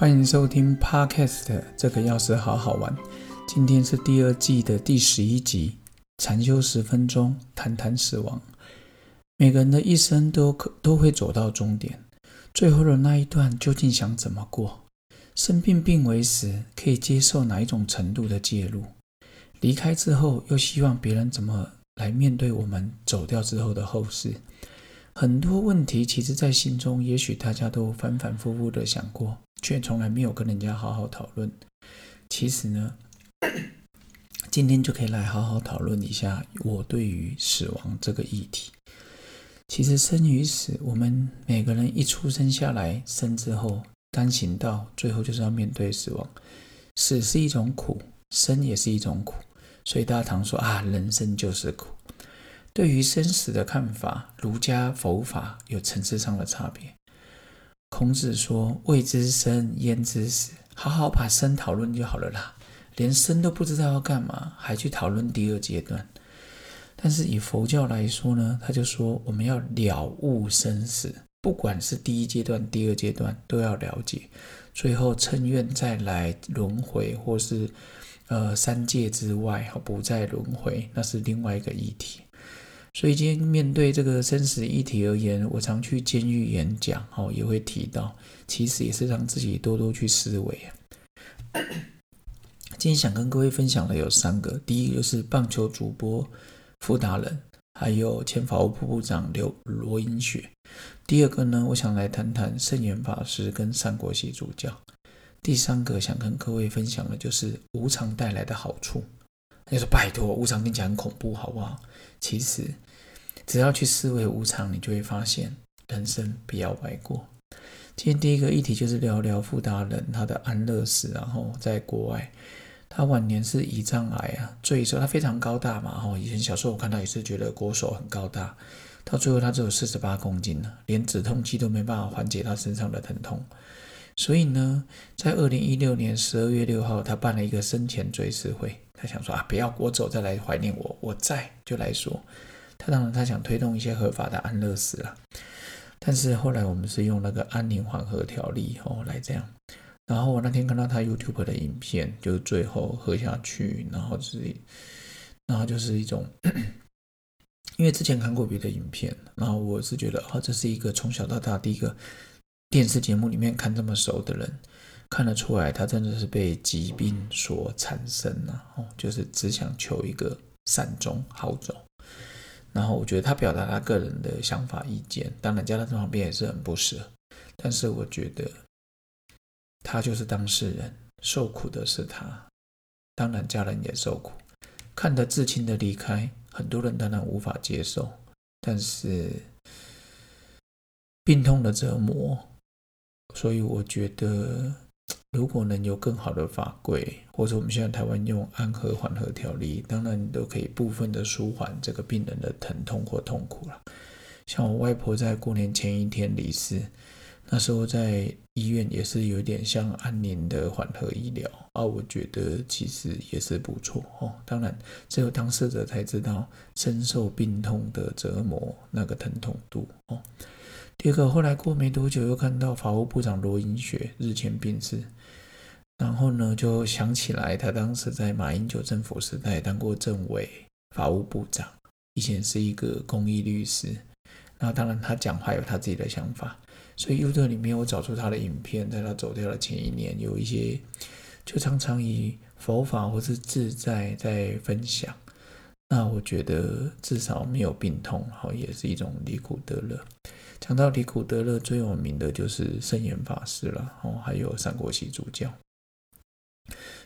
欢迎收听 Podcast，这个钥匙好好玩。今天是第二季的第十一集，禅修十分钟，谈谈死亡。每个人的一生都可都会走到终点，最后的那一段究竟想怎么过？生病病危时，可以接受哪一种程度的介入？离开之后，又希望别人怎么来面对我们走掉之后的后事？很多问题，其实在心中，也许大家都反反复复的想过。却从来没有跟人家好好讨论。其实呢，今天就可以来好好讨论一下我对于死亡这个议题。其实生与死，我们每个人一出生下来，生之后单行道，最后就是要面对死亡。死是一种苦，生也是一种苦，所以大家常说啊，人生就是苦。对于生死的看法，儒家、佛法有层次上的差别。孔子说：“未知生，焉知死？好好把生讨论就好了啦。连生都不知道要干嘛，还去讨论第二阶段？但是以佛教来说呢，他就说我们要了悟生死，不管是第一阶段、第二阶段，都要了解。最后称愿再来轮回，或是呃三界之外，不再轮回，那是另外一个议题。”所以今天面对这个生死议题而言，我常去监狱演讲，哦，也会提到，其实也是让自己多多去思维。今天想跟各位分享的有三个，第一个就是棒球主播傅达人，还有前法务部部长刘罗英雪。第二个呢，我想来谈谈圣严法师跟三国系主教。第三个想跟各位分享的就是无常带来的好处。你说拜托，无常听起来很恐怖，好不好？其实，只要去思维无常，你就会发现人生不要白过。今天第一个议题就是聊聊傅达人他的安乐死，然后在国外，他晚年是胰脏癌啊，最后他非常高大嘛，哈，以前小时候我看到也是觉得国手很高大，到最后他只有四十八公斤了，连止痛剂都没办法缓解他身上的疼痛。所以呢，在二零一六年十二月六号，他办了一个生前追思会。他想说啊，不要我走再来怀念我，我在就来说。他当然他想推动一些合法的安乐死了，但是后来我们是用那个安宁缓和条例哦来这样。然后我那天看到他 YouTube 的影片，就是最后喝下去，然后是，然后就是一种，因为之前看过别的影片，然后我是觉得啊，这是一个从小到大第一个。电视节目里面看这么熟的人，看得出来他真的是被疾病所产生了哦，就是只想求一个善终好走。然后我觉得他表达他个人的想法意见，当然家人在旁边也是很不舍。但是我觉得他就是当事人，受苦的是他，当然家人也受苦。看得至亲的离开，很多人当然无法接受，但是病痛的折磨。所以我觉得，如果能有更好的法规，或者我们现在台湾用安和缓和条例，当然都可以部分的舒缓这个病人的疼痛或痛苦了。像我外婆在过年前一天离世，那时候在医院也是有点像安宁的缓和医疗啊，我觉得其实也是不错哦。当然，只有当事者才知道深受病痛的折磨那个疼痛度哦。第二个，后来过没多久，又看到法务部长罗英雪日前病逝，然后呢，就想起来他当时在马英九政府时代当过政委、法务部长，以前是一个公益律师。那当然，他讲话有他自己的想法，所以 YouTube 里面我找出他的影片，在他走掉的前一年，有一些就常常以佛法或是自在在分享。那我觉得至少没有病痛，好也是一种离苦得乐。讲到离苦得乐，最有名的就是圣严法师了，哦，还有三国系主教。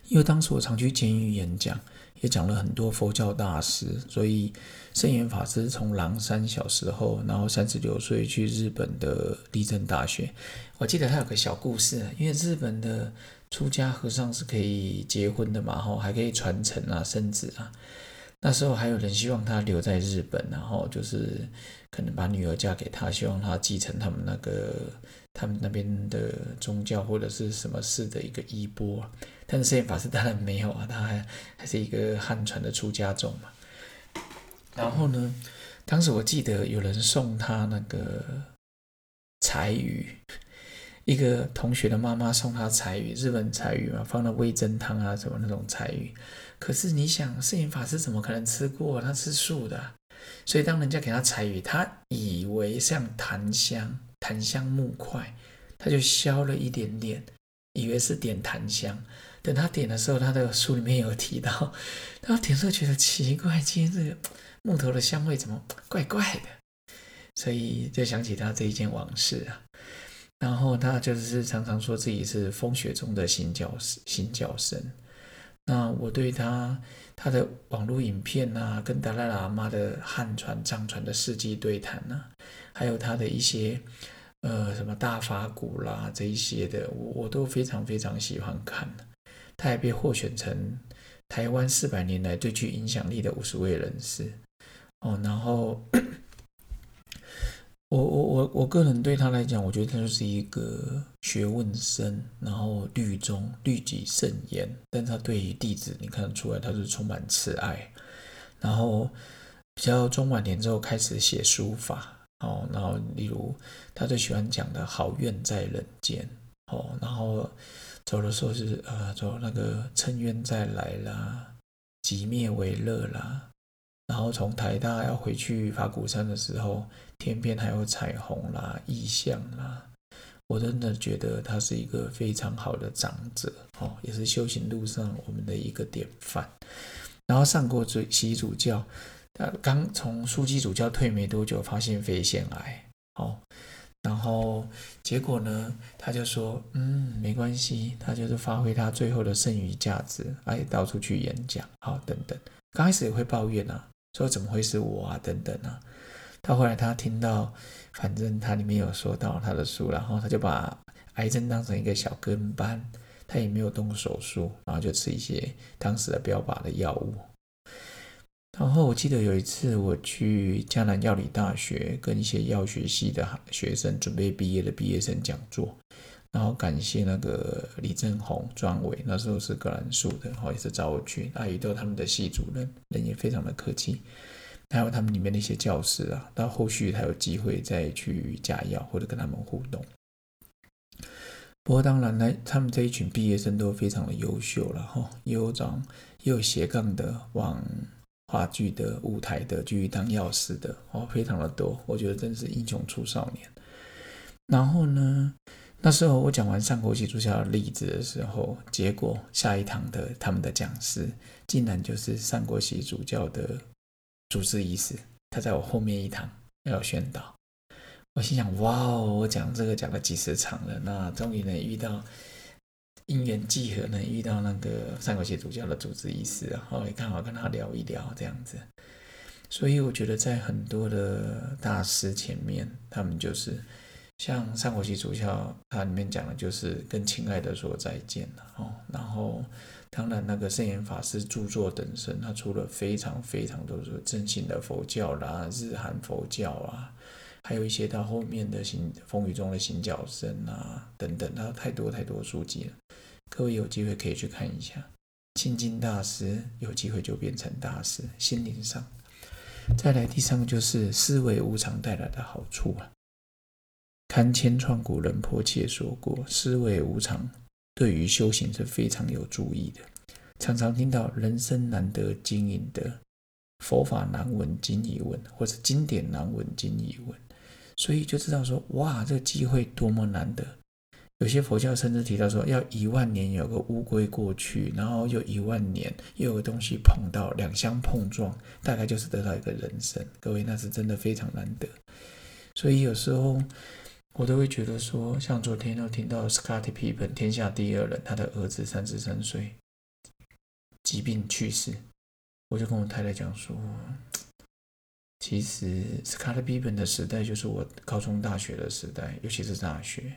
因为当时我常去监狱演讲，也讲了很多佛教大师，所以圣严法师从狼山小时候，然后三十六岁去日本的立正大学。我记得他有个小故事，因为日本的出家和尚是可以结婚的嘛，吼，还可以传承啊，生子啊。那时候还有人希望他留在日本，然后就是可能把女儿嫁给他，希望他继承他们那个他们那边的宗教或者是什么事的一个衣钵。但是摄影法师当然没有啊，他还还是一个汉传的出家众嘛。然后呢，当时我记得有人送他那个柴鱼，一个同学的妈妈送他柴鱼，日本柴鱼嘛，放了味增汤啊，什么那种柴鱼。可是你想，摄影法师怎么可能吃过？他吃素的，所以当人家给他柴鱼，他以为像檀香，檀香木块，他就削了一点点，以为是点檀香。等他点的时候，他的书里面有提到，他点的时候觉得奇怪，今天这个木头的香味怎么怪怪的？所以就想起他这一件往事啊。然后他就是常常说自己是风雪中的新教新教生。那我对他他的网络影片啊，跟达赖喇嘛的汉传藏传的世纪对谈啊，还有他的一些呃什么大法鼓啦这一些的，我我都非常非常喜欢看。他还被获选成台湾四百年来最具影响力的五十位人士哦，然后。我我我我个人对他来讲，我觉得他就是一个学问深，然后律中律己甚严，但他对于弟子，你看得出来他是充满慈爱。然后比较中晚年之后开始写书法，哦，然后例如他最喜欢讲的好愿在人间，哦，然后走的时候是呃走那个趁愿再来啦，即灭为乐啦。然后从台大要回去法鼓山的时候，天边还有彩虹啦、异象啦，我真的觉得他是一个非常好的长者哦，也是修行路上我们的一个典范。然后上过主习主教，他刚从枢机主教退没多久，发现肺腺癌哦，然后结果呢，他就说嗯没关系，他就是发挥他最后的剩余价值，哎到处去演讲，好等等，刚开始也会抱怨啊。说怎么会是我啊？等等啊！到后来他听到，反正他里面有说到他的书，然后他就把癌症当成一个小跟班，他也没有动手术，然后就吃一些当时的标靶的药物。然后我记得有一次我去江南药理大学跟一些药学系的学生准备毕业的毕业生讲座。然后感谢那个李正宏专委，那时候是格兰素的，然后也是找我去。那遇到他们的系主任，人也非常的客气。还有他们里面的一些教师啊，到后续才有机会再去加药或者跟他们互动。不过当然呢，他们这一群毕业生都非常的优秀了哈，有长也有斜杠的，往话剧的舞台的继续当药师的哦，非常的多。我觉得真是英雄出少年。然后呢？那时候我讲完上国际主教的例子的时候，结果下一堂的他们的讲师竟然就是上国系主教的主治医师，他在我后面一堂要宣导。我心想：哇哦，我讲这个讲了几十场了，那终于能遇到因缘际合，能遇到那个三国系主教的主治医师，然后也刚好跟他聊一聊这样子。所以我觉得在很多的大师前面，他们就是。像三国系主教，它里面讲的就是跟亲爱的说再见了哦。然后，当然那个圣严法师著作等身，他出了非常非常多的真心的佛教啦、日韩佛教啊，还有一些到后面的行风雨中的行脚僧啊等等，他太多太多书籍了。各位有机会可以去看一下。亲近大师，有机会就变成大师，心灵上。再来第三个就是思维无常带来的好处啊。堪千创古人迫切说过：“思维无常，对于修行是非常有助益的。”常常听到“人生难得经营的佛法难闻经已闻”或者“经典难闻经已闻”，所以就知道说：“哇，这个机会多么难得！”有些佛教甚至提到说：“要一万年有个乌龟过去，然后又一万年又有个东西碰到，两相碰撞，大概就是得到一个人生。”各位，那是真的非常难得。所以有时候。我都会觉得说，像昨天又听到 Scottie Pippen 天下第二人，他的儿子三十三岁疾病去世，我就跟我太太讲说，其实 Scottie Pippen 的时代就是我高中、大学的时代，尤其是大学，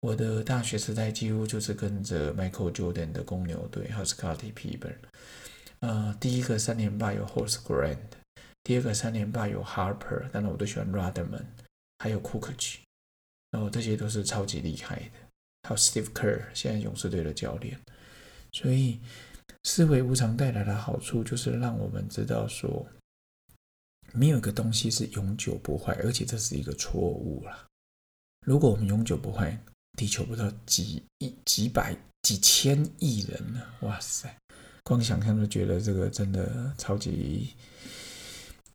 我的大学时代几乎就是跟着 Michael Jordan 的公牛队，还有 Scottie Pippen。呃，第一个三连霸有 Horse Grant，第二个三连霸有 Harper，但是我都喜欢 Rodman，还有 Kukoc。然后这些都是超级厉害的，还有 Steve Kerr，现在勇士队的教练。所以思维无常带来的好处，就是让我们知道说，没有一个东西是永久不坏，而且这是一个错误啦。如果我们永久不坏，地球不到几亿、几百、几千亿人呢！哇塞，光想象都觉得这个真的超级……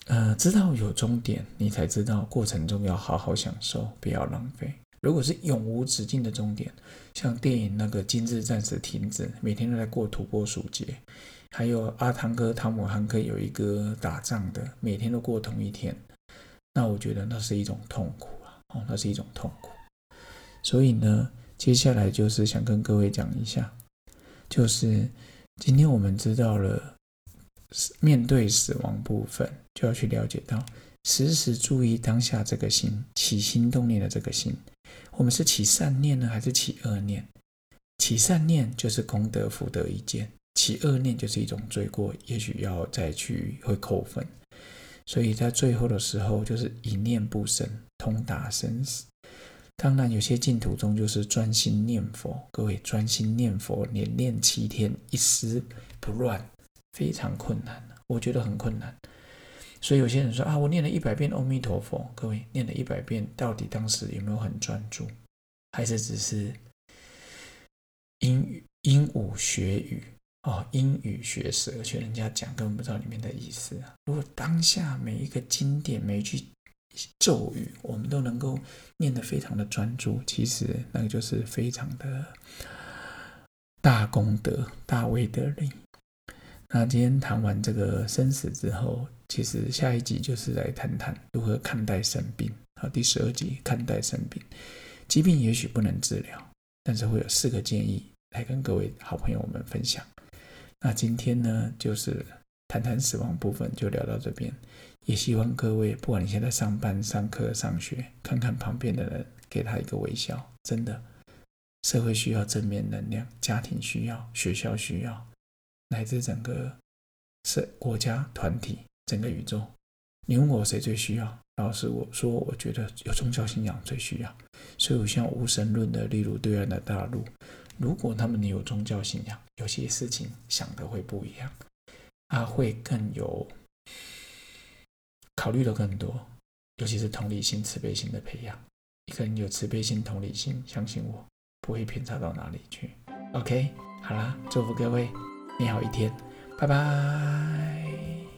呃，知道有终点，你才知道过程中要好好享受，不要浪费。如果是永无止境的终点，像电影那个《今日暂时停止》，每天都在过土拨鼠节；还有阿汤哥、汤姆汉克有一个打仗的，每天都过同一天，那我觉得那是一种痛苦啊！哦，那是一种痛苦。所以呢，接下来就是想跟各位讲一下，就是今天我们知道了。面对死亡部分，就要去了解到，时时注意当下这个心起心动念的这个心，我们是起善念呢，还是起恶念？起善念就是功德福德一件，起恶念就是一种罪过，也许要再去会扣分。所以在最后的时候，就是一念不生，通达生死。当然，有些净土中就是专心念佛，各位专心念佛，连念七天，一丝不乱。非常困难我觉得很困难。所以有些人说啊，我念了一百遍阿弥陀佛，各位念了一百遍，到底当时有没有很专注，还是只是英语鹦鹉学语哦，英语学舌，而且人家讲根本不知道里面的意思啊。如果当下每一个经典每一句咒语，我们都能够念得非常的专注，其实那个就是非常的大功德、大威德力。那今天谈完这个生死之后，其实下一集就是来谈谈如何看待生病。好，第十二集看待生病，疾病也许不能治疗，但是会有四个建议来跟各位好朋友们分享。那今天呢，就是谈谈死亡部分，就聊到这边。也希望各位，不管你现在上班、上课、上学，看看旁边的人，给他一个微笑。真的，社会需要正面能量，家庭需要，学校需要。乃至整个是国家团体，整个宇宙，你问我谁最需要？老师，我说我觉得有宗教信仰最需要。所以我像无神论的，例如对岸的大陆，如果他们有宗教信仰，有些事情想的会不一样，啊，会更有考虑的更多，尤其是同理心、慈悲心的培养。一个人有慈悲心、同理心，相信我，不会偏差到哪里去。OK，好啦，祝福各位。美好一天，拜拜。